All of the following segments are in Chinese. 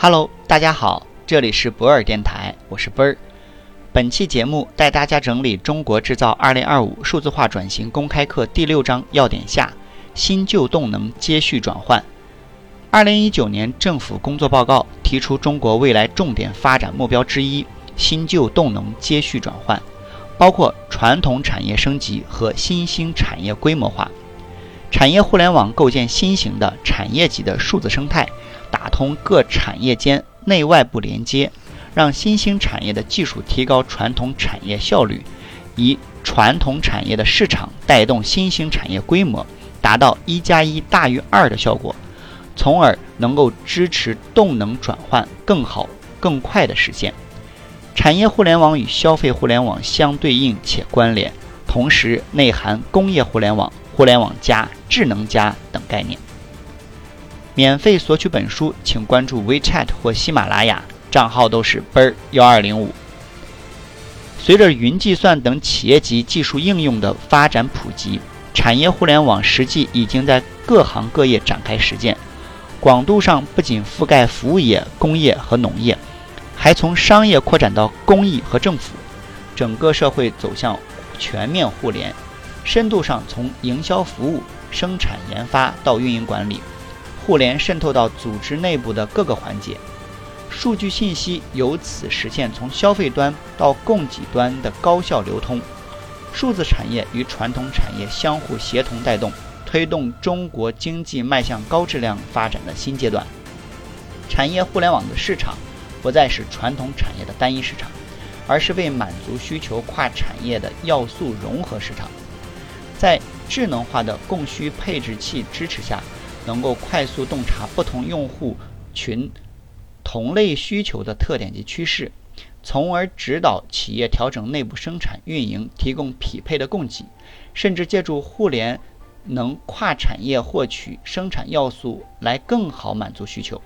Hello，大家好，这里是博尔电台，我是奔儿。本期节目带大家整理《中国制造2025数字化转型公开课》第六章要点下：新旧动能接续转换。2019年政府工作报告提出，中国未来重点发展目标之一“新旧动能接续转换”，包括传统产业升级和新兴产业规模化。产业互联网构建新型的产业级的数字生态。打通各产业间内外部连接，让新兴产业的技术提高传统产业效率，以传统产业的市场带动新兴产业规模，达到一加一大于二的效果，从而能够支持动能转换更好、更快的实现。产业互联网与消费互联网相对应且关联，同时内含工业互联网、互联网加、智能加等概念。免费索取本书，请关注 WeChat 或喜马拉雅，账号都是奔儿幺二零五。随着云计算等企业级技术应用的发展普及，产业互联网实际已经在各行各业展开实践，广度上不仅覆盖服务业、工业和农业，还从商业扩展到公益和政府，整个社会走向全面互联；深度上从营销服务、生产研发到运营管理。互联渗透到组织内部的各个环节，数据信息由此实现从消费端到供给端的高效流通。数字产业与传统产业相互协同带动，推动中国经济迈向高质量发展的新阶段。产业互联网的市场不再是传统产业的单一市场，而是为满足需求跨产业的要素融合市场。在智能化的供需配置器支持下。能够快速洞察不同用户群同类需求的特点及趋势，从而指导企业调整内部生产运营，提供匹配的供给，甚至借助互联能跨产业获取生产要素来更好满足需求。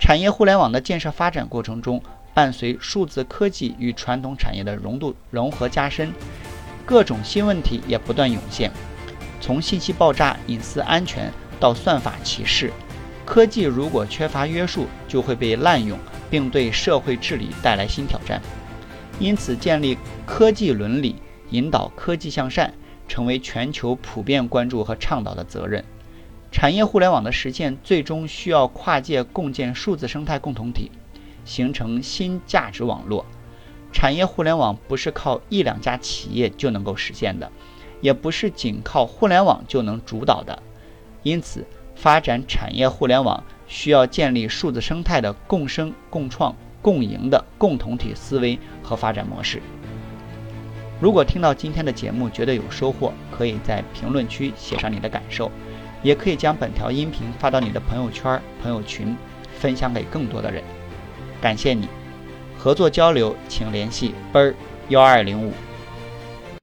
产业互联网的建设发展过程中，伴随数字科技与传统产业的融度融合加深，各种新问题也不断涌现，从信息爆炸、隐私安全。到算法歧视，科技如果缺乏约束，就会被滥用，并对社会治理带来新挑战。因此，建立科技伦理，引导科技向善，成为全球普遍关注和倡导的责任。产业互联网的实现，最终需要跨界共建数字生态共同体，形成新价值网络。产业互联网不是靠一两家企业就能够实现的，也不是仅靠互联网就能主导的。因此，发展产业互联网需要建立数字生态的共生、共创、共赢的共同体思维和发展模式。如果听到今天的节目觉得有收获，可以在评论区写上你的感受，也可以将本条音频发到你的朋友圈、朋友群，分享给更多的人。感谢你，合作交流请联系奔儿幺二零五。